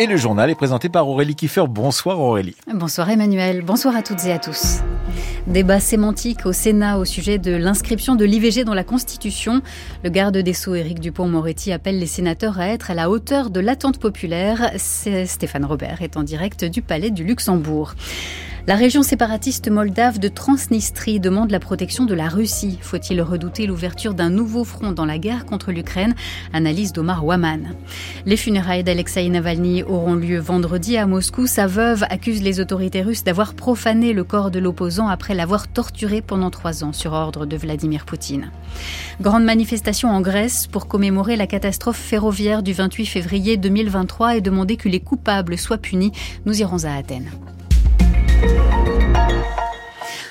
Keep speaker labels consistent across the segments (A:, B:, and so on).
A: Et le journal est présenté par Aurélie Kiefer. Bonsoir Aurélie.
B: Bonsoir Emmanuel. Bonsoir à toutes et à tous. Débat sémantique au Sénat au sujet de l'inscription de l'IVG dans la Constitution. Le garde des Sceaux, Éric Dupont-Moretti, appelle les sénateurs à être à la hauteur de l'attente populaire. Stéphane Robert est en direct du Palais du Luxembourg. La région séparatiste moldave de Transnistrie demande la protection de la Russie. Faut-il redouter l'ouverture d'un nouveau front dans la guerre contre l'Ukraine? Analyse d'Omar Waman. Les funérailles d'Alexei Navalny auront lieu vendredi à Moscou. Sa veuve accuse les autorités russes d'avoir profané le corps de l'opposant après l'avoir torturé pendant trois ans sur ordre de Vladimir Poutine. Grande manifestation en Grèce pour commémorer la catastrophe ferroviaire du 28 février 2023 et demander que les coupables soient punis. Nous irons à Athènes.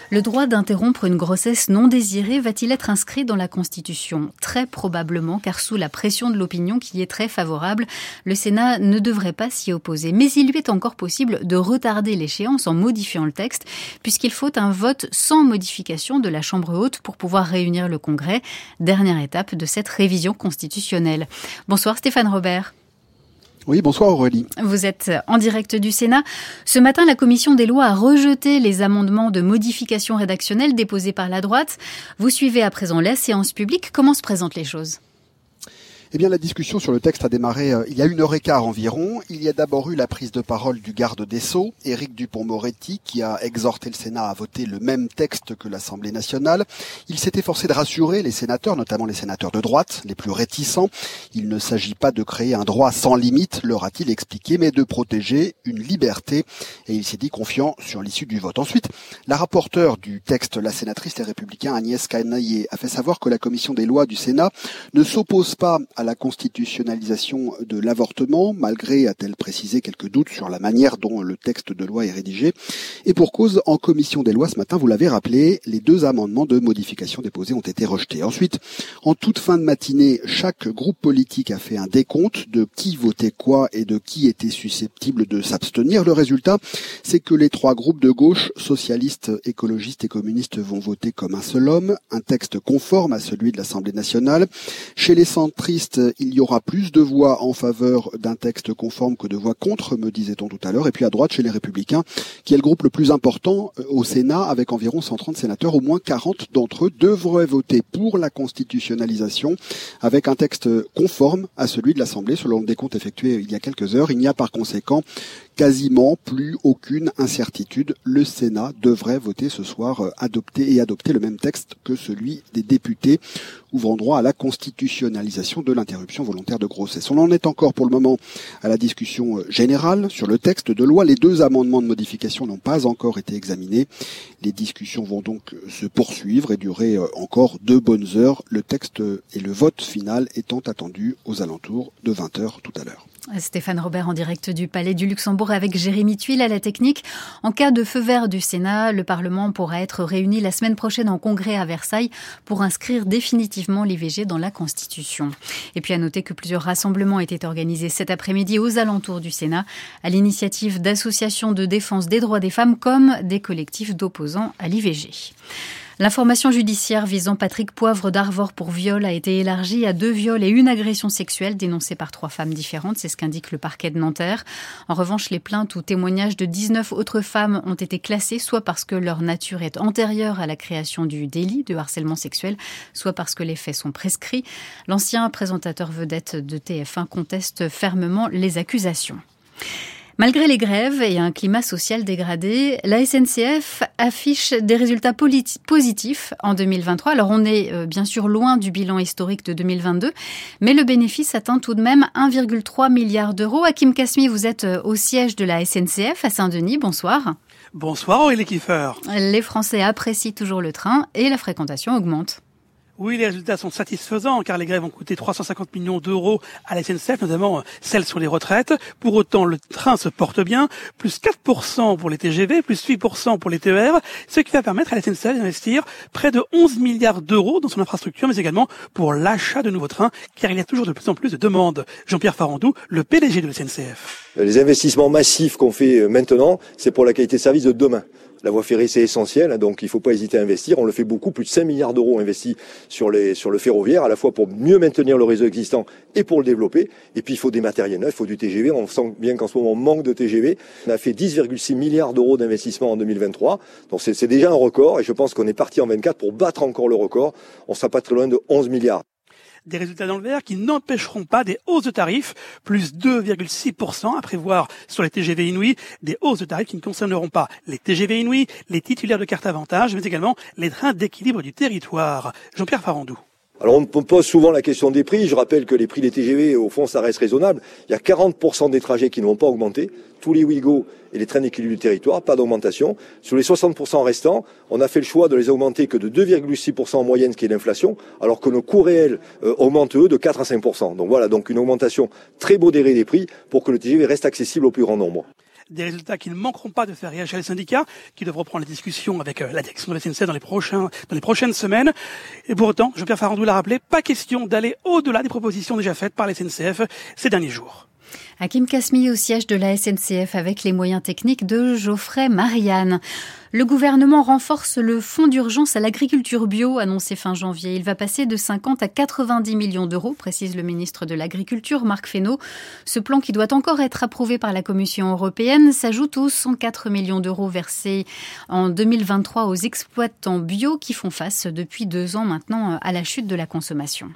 B: Le droit d'interrompre une grossesse non désirée va-t-il être inscrit dans la Constitution? Très probablement, car sous la pression de l'opinion qui est très favorable, le Sénat ne devrait pas s'y opposer. Mais il lui est encore possible de retarder l'échéance en modifiant le texte, puisqu'il faut un vote sans modification de la Chambre haute pour pouvoir réunir le Congrès, dernière étape de cette révision constitutionnelle. Bonsoir Stéphane Robert.
C: Oui, bonsoir Aurélie.
B: Vous êtes en direct du Sénat. Ce matin, la commission des lois a rejeté les amendements de modification rédactionnelle déposés par la droite. Vous suivez à présent la séance publique. Comment se présentent les choses?
C: Eh bien, la discussion sur le texte a démarré euh, il y a une heure et quart environ. Il y a d'abord eu la prise de parole du garde des Sceaux, Éric Dupont-Moretti, qui a exhorté le Sénat à voter le même texte que l'Assemblée nationale. Il s'est efforcé de rassurer les sénateurs, notamment les sénateurs de droite, les plus réticents. Il ne s'agit pas de créer un droit sans limite, leur a-t-il expliqué, mais de protéger une liberté. Et il s'est dit confiant sur l'issue du vote. Ensuite, la rapporteure du texte, la sénatrice et républicain Agnès Canaillé, a fait savoir que la commission des lois du Sénat ne s'oppose pas à la constitutionnalisation de l'avortement, malgré, a-t-elle précisé, quelques doutes sur la manière dont le texte de loi est rédigé. Et pour cause, en commission des lois ce matin, vous l'avez rappelé, les deux amendements de modification déposés ont été rejetés. Ensuite, en toute fin de matinée, chaque groupe politique a fait un décompte de qui votait quoi et de qui était susceptible de s'abstenir. Le résultat, c'est que les trois groupes de gauche, socialistes, écologistes et communistes, vont voter comme un seul homme, un texte conforme à celui de l'Assemblée nationale. Chez les centristes, il y aura plus de voix en faveur d'un texte conforme que de voix contre, me disait-on tout à l'heure. Et puis à droite, chez les Républicains, qui est le groupe le plus important euh, au Sénat, avec environ 130 sénateurs, au moins 40 d'entre eux devraient voter pour la constitutionnalisation, avec un texte conforme à celui de l'Assemblée, selon le décompte effectué il y a quelques heures. Il n'y a par conséquent quasiment plus aucune incertitude. Le Sénat devrait voter ce soir, euh, adopter et adopter le même texte que celui des députés, ouvrant droit à la constitutionnalisation de l'interruption volontaire de grossesse. On en est encore pour le moment à la discussion euh, générale sur le texte de loi. Les deux amendements de modification n'ont pas encore été examinés. Les discussions vont donc euh, se poursuivre et durer encore deux bonnes heures. Le texte et le vote final étant attendus aux alentours de 20 heures tout à l'heure.
B: Stéphane Robert en direct du Palais du Luxembourg avec Jérémy Tuile à la technique. En cas de feu vert du Sénat, le Parlement pourra être réuni la semaine prochaine en congrès à Versailles pour inscrire définitivement l'IVG dans la Constitution. Et puis à noter que plusieurs rassemblements étaient organisés cet après-midi aux alentours du Sénat à l'initiative d'associations de défense des droits des femmes comme des collectifs d'opposants à l'IVG. L'information judiciaire visant Patrick Poivre d'Arvor pour viol a été élargie à deux viols et une agression sexuelle dénoncée par trois femmes différentes, c'est ce qu'indique le parquet de Nanterre. En revanche, les plaintes ou témoignages de 19 autres femmes ont été classés soit parce que leur nature est antérieure à la création du délit de harcèlement sexuel, soit parce que les faits sont prescrits. L'ancien présentateur vedette de TF1 conteste fermement les accusations. Malgré les grèves et un climat social dégradé, la SNCF affiche des résultats positifs en 2023. Alors on est euh, bien sûr loin du bilan historique de 2022, mais le bénéfice atteint tout de même 1,3 milliard d'euros. Hakim Kasmi, vous êtes euh, au siège de la SNCF à Saint-Denis. Bonsoir.
D: Bonsoir Aurélie Kiefer.
B: Les Français apprécient toujours le train et la fréquentation augmente.
D: Oui, les résultats sont satisfaisants car les grèves ont coûté 350 millions d'euros à la SNCF, notamment euh, celles sur les retraites. Pour autant, le train se porte bien, plus 4% pour les TGV, plus 8% pour les TER, ce qui va permettre à la SNCF d'investir près de 11 milliards d'euros dans son infrastructure, mais également pour l'achat de nouveaux trains, car il y a toujours de plus en plus de demandes. Jean-Pierre Farandou, le PDG de la SNCF.
E: Les investissements massifs qu'on fait euh, maintenant, c'est pour la qualité de service de demain. La voie ferrée, c'est essentiel, hein, donc il ne faut pas hésiter à investir. On le fait beaucoup, plus de 5 milliards d'euros investis sur, les, sur le ferroviaire, à la fois pour mieux maintenir le réseau existant et pour le développer. Et puis il faut des matériels neufs, il faut du TGV. On sent bien qu'en ce moment, on manque de TGV. On a fait 10,6 milliards d'euros d'investissement en 2023. Donc c'est déjà un record et je pense qu'on est parti en 24 pour battre encore le record. On ne sera pas très loin de 11 milliards
D: des résultats dans le vert qui n'empêcheront pas des hausses de tarifs, plus 2,6% à prévoir sur les TGV Inouï, des hausses de tarifs qui ne concerneront pas les TGV Inouï, les titulaires de carte avantage, mais également les trains d'équilibre du territoire. Jean-Pierre Farandou.
E: Alors on pose souvent la question des prix. Je rappelle que les prix des TGV, au fond, ça reste raisonnable. Il y a 40% des trajets qui ne vont pas augmenter. Tous les Ouigo et les trains d'équilibre du territoire, pas d'augmentation. Sur les 60% restants, on a fait le choix de les augmenter que de 2,6% en moyenne, ce qui est l'inflation, alors que nos coûts réels euh, augmentent eux de 4 à 5%. Donc voilà, donc une augmentation très modérée des prix pour que le TGV reste accessible au plus grand nombre
D: des résultats qui ne manqueront pas de faire réagir les syndicats, qui devront reprendre la discussion avec euh, la direction de la SNCF dans les, prochains, dans les prochaines semaines. Et pour autant, Jean-Pierre Farandou l'a rappelé, pas question d'aller au-delà des propositions déjà faites par la SNCF ces derniers jours.
B: Hakim Kasmi au siège de la SNCF avec les moyens techniques de Geoffrey Marianne. Le gouvernement renforce le fonds d'urgence à l'agriculture bio annoncé fin janvier. Il va passer de 50 à 90 millions d'euros, précise le ministre de l'Agriculture, Marc Fesneau. Ce plan, qui doit encore être approuvé par la Commission européenne, s'ajoute aux 104 millions d'euros versés en 2023 aux exploitants bio qui font face depuis deux ans maintenant à la chute de la consommation.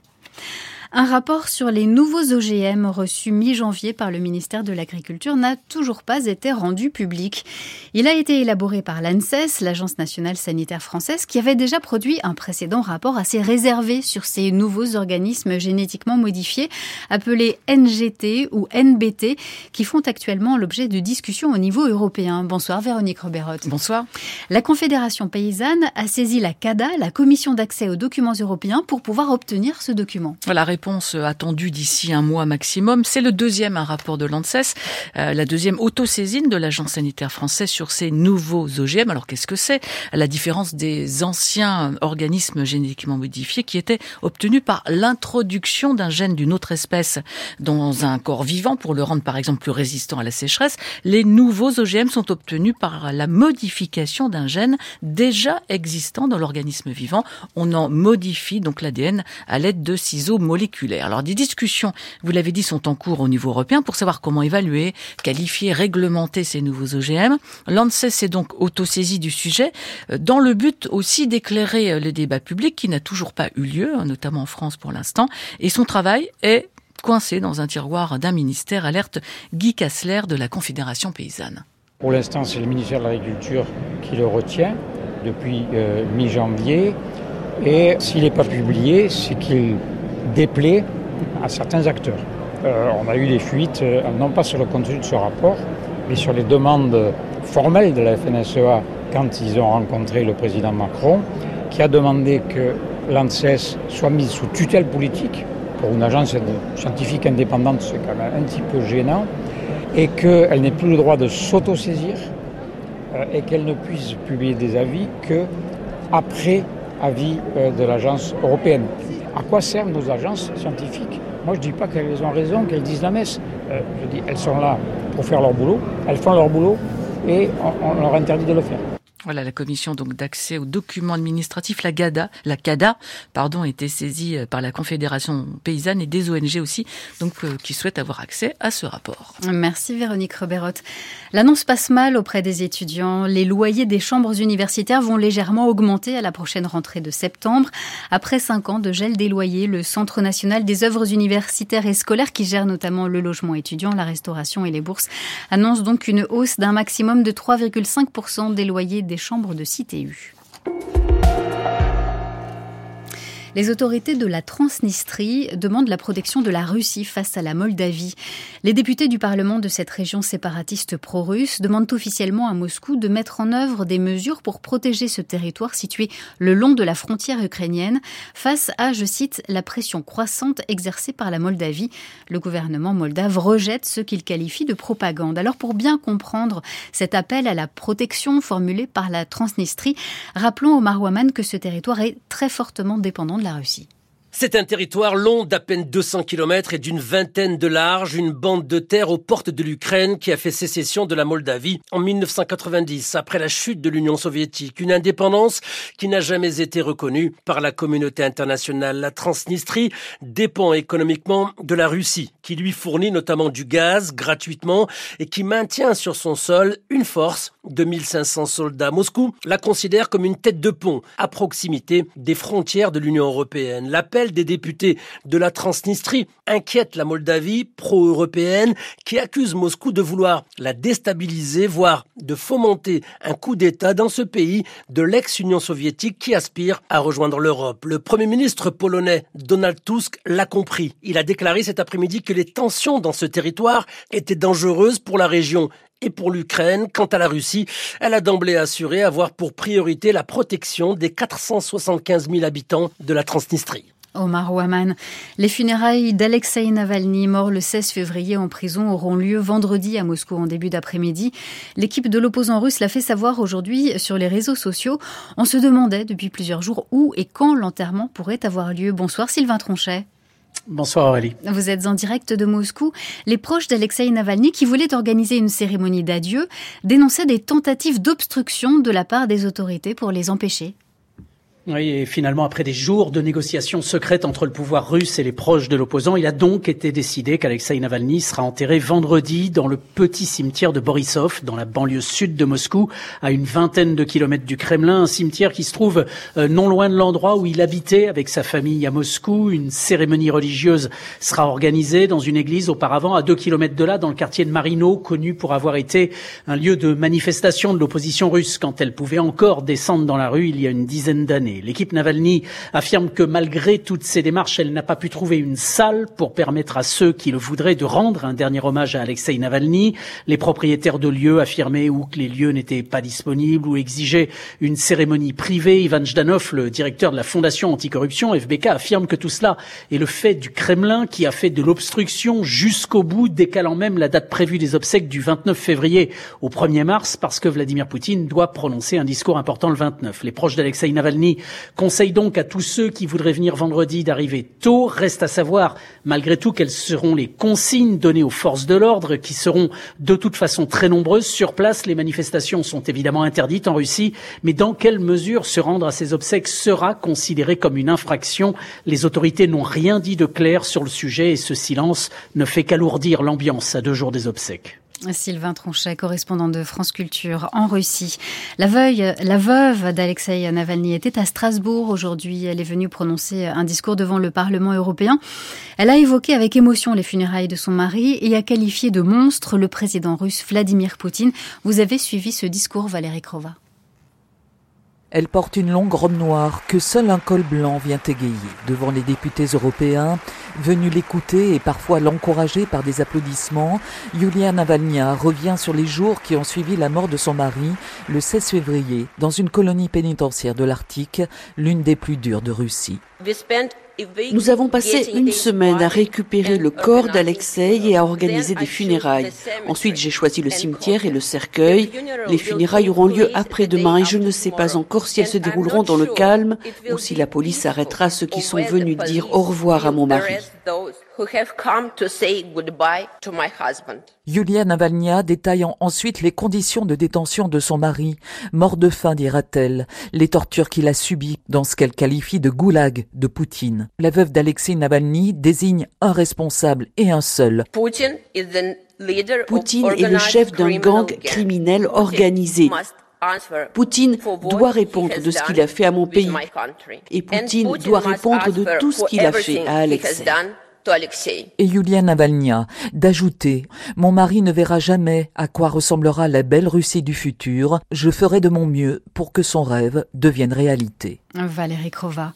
B: Un rapport sur les nouveaux OGM reçu mi-janvier par le ministère de l'Agriculture n'a toujours pas été rendu public. Il a été élaboré par l'ANSES, l'Agence nationale sanitaire française, qui avait déjà produit un précédent rapport assez réservé sur ces nouveaux organismes génétiquement modifiés, appelés NGT ou NBT, qui font actuellement l'objet de discussions au niveau européen. Bonsoir Véronique Roberotte.
F: Bonsoir.
B: La Confédération paysanne a saisi la CADA, la Commission d'accès aux documents européens, pour pouvoir obtenir ce document.
F: Voilà, réponse attendue d'ici un mois maximum. C'est le deuxième rapport de l'ANSES, euh, la deuxième autosaisine de l'Agence sanitaire française sur ces nouveaux OGM. Alors qu'est-ce que c'est? La différence des anciens organismes génétiquement modifiés qui étaient obtenus par l'introduction d'un gène d'une autre espèce dans un corps vivant pour le rendre par exemple plus résistant à la sécheresse. Les nouveaux OGM sont obtenus par la modification d'un gène déjà existant dans l'organisme vivant. On en modifie donc l'ADN à l'aide de ciseaux moléculaires alors des discussions, vous l'avez dit, sont en cours au niveau européen pour savoir comment évaluer, qualifier, réglementer ces nouveaux OGM. L'ANSES s'est donc autosaisie du sujet euh, dans le but aussi d'éclairer euh, le débat public qui n'a toujours pas eu lieu, hein, notamment en France pour l'instant. Et son travail est coincé dans un tiroir d'un ministère, alerte Guy Kassler de la Confédération paysanne.
G: Pour l'instant, c'est le ministère de l'Agriculture qui le retient depuis euh, mi-janvier. Et s'il n'est pas publié, c'est qu'il déplaît à certains acteurs. Euh, on a eu des fuites, euh, non pas sur le contenu de ce rapport, mais sur les demandes formelles de la FNSEA quand ils ont rencontré le président Macron, qui a demandé que l'ANSES soit mise sous tutelle politique. Pour une agence scientifique indépendante, c'est quand même un petit peu gênant, et qu'elle n'ait plus le droit de s'autosaisir euh, et qu'elle ne puisse publier des avis que après avis de l'agence européenne. À quoi servent nos agences scientifiques? Moi, je ne dis pas qu'elles ont raison, qu'elles disent la messe. Euh, je dis, elles sont là pour faire leur boulot, elles font leur boulot et on leur interdit de le faire.
F: Voilà, la commission donc d'accès aux documents administratifs, la GADA, la CADA, pardon, a été saisie euh, par la Confédération paysanne et des ONG aussi, donc euh, qui souhaitent avoir accès à ce rapport.
B: Merci Véronique Roberotte. L'annonce passe mal auprès des étudiants. Les loyers des chambres universitaires vont légèrement augmenter à la prochaine rentrée de septembre. Après cinq ans de gel des loyers, le Centre national des œuvres universitaires et scolaires, qui gère notamment le logement étudiant, la restauration et les bourses, annonce donc une hausse d'un maximum de 3,5% des loyers chambres de CTU. Les autorités de la Transnistrie demandent la protection de la Russie face à la Moldavie. Les députés du Parlement de cette région séparatiste pro-russe demandent officiellement à Moscou de mettre en œuvre des mesures pour protéger ce territoire situé le long de la frontière ukrainienne face à, je cite, la pression croissante exercée par la Moldavie. Le gouvernement moldave rejette ce qu'il qualifie de propagande. Alors pour bien comprendre cet appel à la protection formulé par la Transnistrie, rappelons au Marwaman que ce territoire est très fortement dépendant la Russie.
H: C'est un territoire long d'à peine 200 km et d'une vingtaine de large, une bande de terre aux portes de l'Ukraine qui a fait sécession de la Moldavie en 1990 après la chute de l'Union soviétique. Une indépendance qui n'a jamais été reconnue par la communauté internationale. La Transnistrie dépend économiquement de la Russie qui lui fournit notamment du gaz gratuitement et qui maintient sur son sol une force de 1500 soldats. Moscou la considère comme une tête de pont à proximité des frontières de l'Union européenne. Des députés de la Transnistrie inquiète la Moldavie pro-européenne qui accuse Moscou de vouloir la déstabiliser, voire de fomenter un coup d'État dans ce pays de l'ex-Union soviétique qui aspire à rejoindre l'Europe. Le Premier ministre polonais Donald Tusk l'a compris. Il a déclaré cet après-midi que les tensions dans ce territoire étaient dangereuses pour la région et pour l'Ukraine. Quant à la Russie, elle a d'emblée assuré avoir pour priorité la protection des 475 000 habitants de la Transnistrie.
B: Omar Ouaman. Les funérailles d'Alexei Navalny, mort le 16 février en prison, auront lieu vendredi à Moscou en début d'après-midi. L'équipe de l'opposant russe l'a fait savoir aujourd'hui sur les réseaux sociaux. On se demandait depuis plusieurs jours où et quand l'enterrement pourrait avoir lieu. Bonsoir Sylvain Tronchet.
I: Bonsoir Aurélie.
B: Vous êtes en direct de Moscou. Les proches d'Alexei Navalny, qui voulaient organiser une cérémonie d'adieu, dénonçaient des tentatives d'obstruction de la part des autorités pour les empêcher.
I: Oui, et finalement, après des jours de négociations secrètes entre le pouvoir russe et les proches de l'opposant, il a donc été décidé qu'Alexei Navalny sera enterré vendredi dans le petit cimetière de Borisov, dans la banlieue sud de Moscou, à une vingtaine de kilomètres du Kremlin, un cimetière qui se trouve euh, non loin de l'endroit où il habitait avec sa famille à Moscou. Une cérémonie religieuse sera organisée dans une église auparavant à deux kilomètres de là, dans le quartier de Marino, connu pour avoir été un lieu de manifestation de l'opposition russe quand elle pouvait encore descendre dans la rue il y a une dizaine d'années. L'équipe Navalny affirme que malgré toutes ces démarches, elle n'a pas pu trouver une salle pour permettre à ceux qui le voudraient de rendre un dernier hommage à Alexei Navalny. Les propriétaires de lieux affirmaient ou que les lieux n'étaient pas disponibles ou exigeaient une cérémonie privée. Ivan Jdanov, le directeur de la Fondation anticorruption, FBK, affirme que tout cela est le fait du Kremlin qui a fait de l'obstruction jusqu'au bout, décalant même la date prévue des obsèques du 29 février au 1er mars parce que Vladimir Poutine doit prononcer un discours important le 29. Les proches d'Alexei Navalny conseille donc à tous ceux qui voudraient venir vendredi d'arriver tôt. Reste à savoir, malgré tout, quelles seront les consignes données aux forces de l'ordre, qui seront de toute façon très nombreuses sur place. Les manifestations sont évidemment interdites en Russie, mais dans quelle mesure se rendre à ces obsèques sera considéré comme une infraction? Les autorités n'ont rien dit de clair sur le sujet et ce silence ne fait qu'alourdir l'ambiance à deux jours des obsèques.
B: Sylvain Tronchet, correspondant de France Culture en Russie. La, veuve, la veuve d'Alexei Navalny était à Strasbourg aujourd'hui. Elle est venue prononcer un discours devant le Parlement européen. Elle a évoqué avec émotion les funérailles de son mari et a qualifié de monstre le président russe Vladimir Poutine. Vous avez suivi ce discours, Valérie Krova.
J: Elle porte une longue robe noire que seul un col blanc vient égayer. Devant les députés européens, venus l'écouter et parfois l'encourager par des applaudissements, Yulia Navalnya revient sur les jours qui ont suivi la mort de son mari le 16 février dans une colonie pénitentiaire de l'Arctique, l'une des plus dures de Russie.
K: Nous avons passé une semaine à récupérer le corps d'Alexei et à organiser des funérailles. Ensuite, j'ai choisi le cimetière et le cercueil. Les funérailles auront lieu après-demain et je ne sais pas encore si elles se dérouleront dans le calme ou si la police arrêtera ceux qui sont venus dire au revoir à mon mari.
J: Yulia Navalnya détaillant ensuite les conditions de détention de son mari, mort de faim, dira-t-elle, les tortures qu'il a subies dans ce qu'elle qualifie de goulag de Poutine. La veuve d'Alexei Navalny désigne un responsable et un seul.
K: Poutine est le chef d'un gang criminel organisé. Poutine doit répondre de ce qu'il a fait à mon pays. Et Poutine doit répondre de tout ce qu'il a fait à Alexei.
J: Et Yulia Navalnya d'ajouter Mon mari ne verra jamais à quoi ressemblera la belle Russie du futur. Je ferai de mon mieux pour que son rêve devienne réalité.
B: Valérie Krova.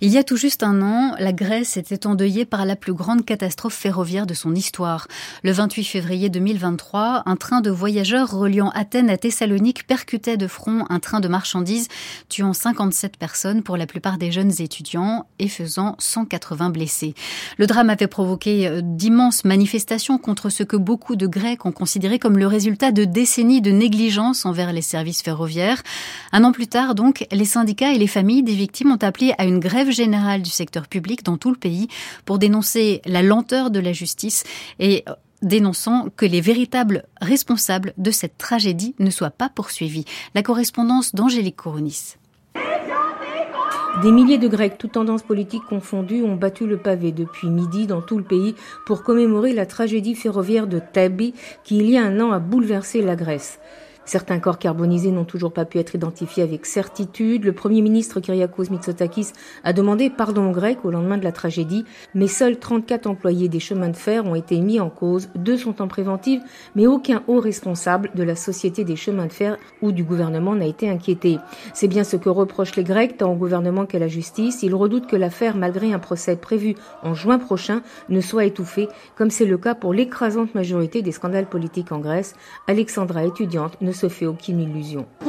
B: Il y a tout juste un an, la Grèce était endeuillée par la plus grande catastrophe ferroviaire de son histoire. Le 28 février 2023, un train de voyageurs reliant Athènes à Thessalonique percutait de front un train de marchandises, tuant 57 personnes, pour la plupart des jeunes étudiants, et faisant 180 blessés. Le drame drame avait provoqué euh, d'immenses manifestations contre ce que beaucoup de Grecs ont considéré comme le résultat de décennies de négligence envers les services ferroviaires. Un an plus tard, donc, les syndicats et les familles des victimes ont appelé à une grève générale du secteur public dans tout le pays pour dénoncer la lenteur de la justice et euh, dénonçant que les véritables responsables de cette tragédie ne soient pas poursuivis. La correspondance d'Angélique Coronis.
L: Des milliers de Grecs, toutes tendances politiques confondues, ont battu le pavé depuis midi dans tout le pays pour commémorer la tragédie ferroviaire de Tabi qui, il y a un an, a bouleversé la Grèce. Certains corps carbonisés n'ont toujours pas pu être identifiés avec certitude. Le Premier ministre Kyriakos Mitsotakis a demandé pardon aux Grecs au lendemain de la tragédie, mais seuls 34 employés des chemins de fer ont été mis en cause. Deux sont en préventive, mais aucun haut responsable de la Société des chemins de fer ou du gouvernement n'a été inquiété. C'est bien ce que reprochent les Grecs, tant au gouvernement qu'à la justice. Ils redoutent que l'affaire, malgré un procès prévu en juin prochain, ne soit étouffée, comme c'est le cas pour l'écrasante majorité des scandales politiques en Grèce. Alexandra, étudiante, ne se fait aucune illusion.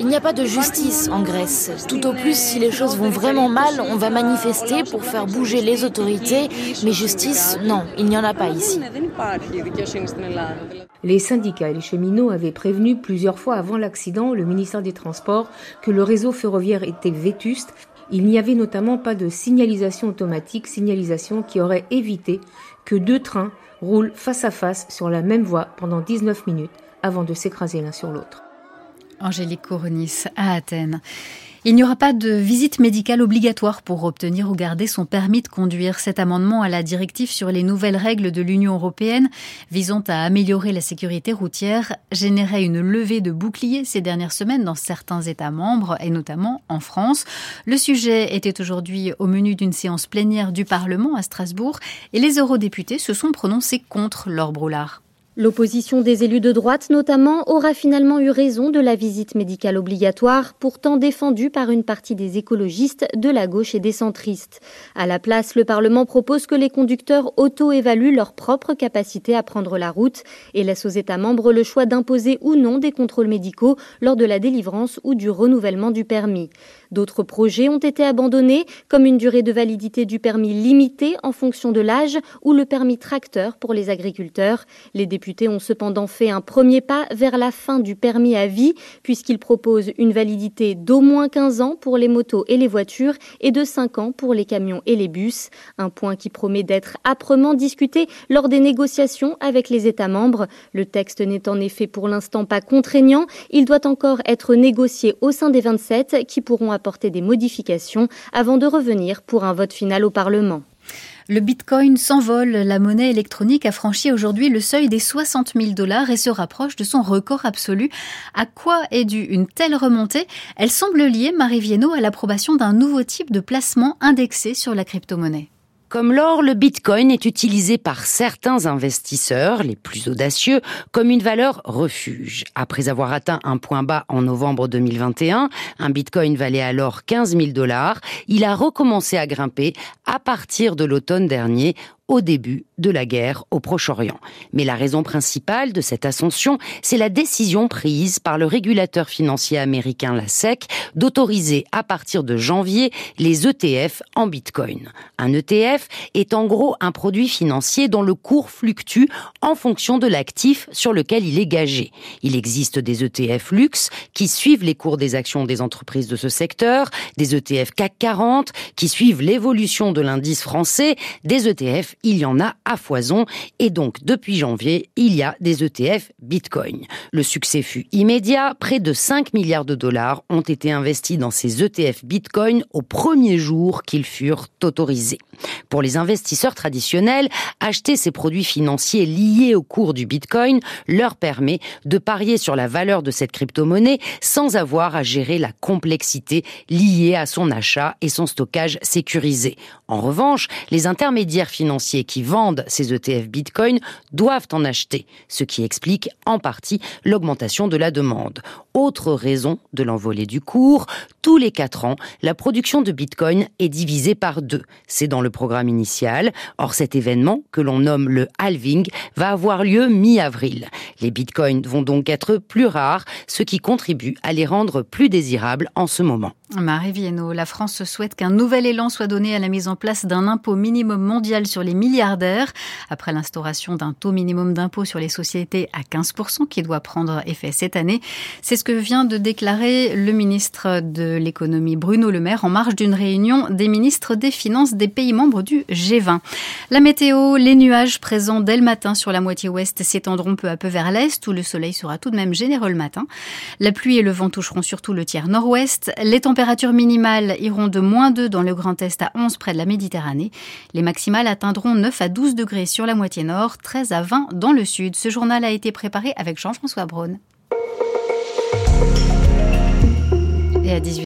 M: Il n'y a pas de justice en Grèce. Tout au plus, si les choses vont vraiment mal, on va manifester pour faire bouger les autorités, mais justice, non, il n'y en a pas ici.
L: Les syndicats et les cheminots avaient prévenu plusieurs fois avant l'accident le ministère des Transports que le réseau ferroviaire était vétuste. Il n'y avait notamment pas de signalisation automatique, signalisation qui aurait évité que deux trains roulent face à face sur la même voie pendant 19 minutes avant de s'écraser l'un sur l'autre.
B: Angélique Coronis à Athènes. Il n'y aura pas de visite médicale obligatoire pour obtenir ou garder son permis de conduire. Cet amendement à la directive sur les nouvelles règles de l'Union européenne visant à améliorer la sécurité routière générait une levée de boucliers ces dernières semaines dans certains États membres et notamment en France. Le sujet était aujourd'hui au menu d'une séance plénière du Parlement à Strasbourg et les eurodéputés se sont prononcés contre leur Broulard.
N: L'opposition des élus de droite notamment aura finalement eu raison de la visite médicale obligatoire, pourtant défendue par une partie des écologistes, de la gauche et des centristes. À la place, le Parlement propose que les conducteurs auto-évaluent leur propre capacité à prendre la route et laisse aux États membres le choix d'imposer ou non des contrôles médicaux lors de la délivrance ou du renouvellement du permis. D'autres projets ont été abandonnés, comme une durée de validité du permis limitée en fonction de l'âge ou le permis tracteur pour les agriculteurs. Les députés ont cependant fait un premier pas vers la fin du permis à vie, puisqu'ils proposent une validité d'au moins 15 ans pour les motos et les voitures et de 5 ans pour les camions et les bus. Un point qui promet d'être âprement discuté lors des négociations avec les États membres. Le texte n'est en effet pour l'instant pas contraignant. Il doit encore être négocié au sein des 27 qui pourront apporter des modifications avant de revenir pour un vote final au Parlement.
B: Le bitcoin s'envole. La monnaie électronique a franchi aujourd'hui le seuil des 60 000 dollars et se rapproche de son record absolu. À quoi est due une telle remontée? Elle semble liée, Marie Viennot, à l'approbation d'un nouveau type de placement indexé sur la crypto-monnaie.
O: Comme l'or, le Bitcoin est utilisé par certains investisseurs, les plus audacieux, comme une valeur refuge. Après avoir atteint un point bas en novembre 2021, un Bitcoin valait alors 15 000 dollars. Il a recommencé à grimper à partir de l'automne dernier au début de la guerre au Proche-Orient. Mais la raison principale de cette ascension, c'est la décision prise par le régulateur financier américain, la SEC, d'autoriser à partir de janvier les ETF en Bitcoin. Un ETF est en gros un produit financier dont le cours fluctue en fonction de l'actif sur lequel il est gagé. Il existe des ETF luxe qui suivent les cours des actions des entreprises de ce secteur, des ETF CAC 40 qui suivent l'évolution de l'indice français, des ETF il y en a à foison et donc depuis janvier, il y a des ETF Bitcoin. Le succès fut immédiat, près de 5 milliards de dollars ont été investis dans ces ETF Bitcoin au premier jour qu'ils furent autorisés. Pour les investisseurs traditionnels, acheter ces produits financiers liés au cours du Bitcoin leur permet de parier sur la valeur de cette crypto-monnaie sans avoir à gérer la complexité liée à son achat et son stockage sécurisé. En revanche, les intermédiaires financiers qui vendent ces ETF Bitcoin doivent en acheter, ce qui explique en partie l'augmentation de la demande. Autre raison de l'envolée du cours, tous les quatre ans, la production de Bitcoin est divisée par deux. C'est dans le programme initial. Or, cet événement, que l'on nomme le halving, va avoir lieu mi-avril. Les bitcoins vont donc être plus rares, ce qui contribue à les rendre plus désirables en ce moment.
B: Marie Viennot, la France souhaite qu'un nouvel élan soit donné à la mise en place d'un impôt minimum mondial sur les milliardaires, après l'instauration d'un taux minimum d'impôt sur les sociétés à 15% qui doit prendre effet cette année. C'est ce que vient de déclarer le ministre de l'économie Bruno Le Maire en marge d'une réunion des ministres des Finances des pays membres du G20. La météo, les nuages présents dès le matin sur la moitié ouest s'étendront peu à peu vers l'est où le soleil sera tout de même généreux le matin. La pluie et le vent toucheront surtout le tiers nord-ouest. Les températures minimales iront de moins 2 dans le Grand Est à 11 près de la Méditerranée. Les maximales atteindront 9 à 12 degrés sur la moitié nord, 13 à 20 dans le sud. Ce journal a été préparé avec Jean-François Braun. Et à 18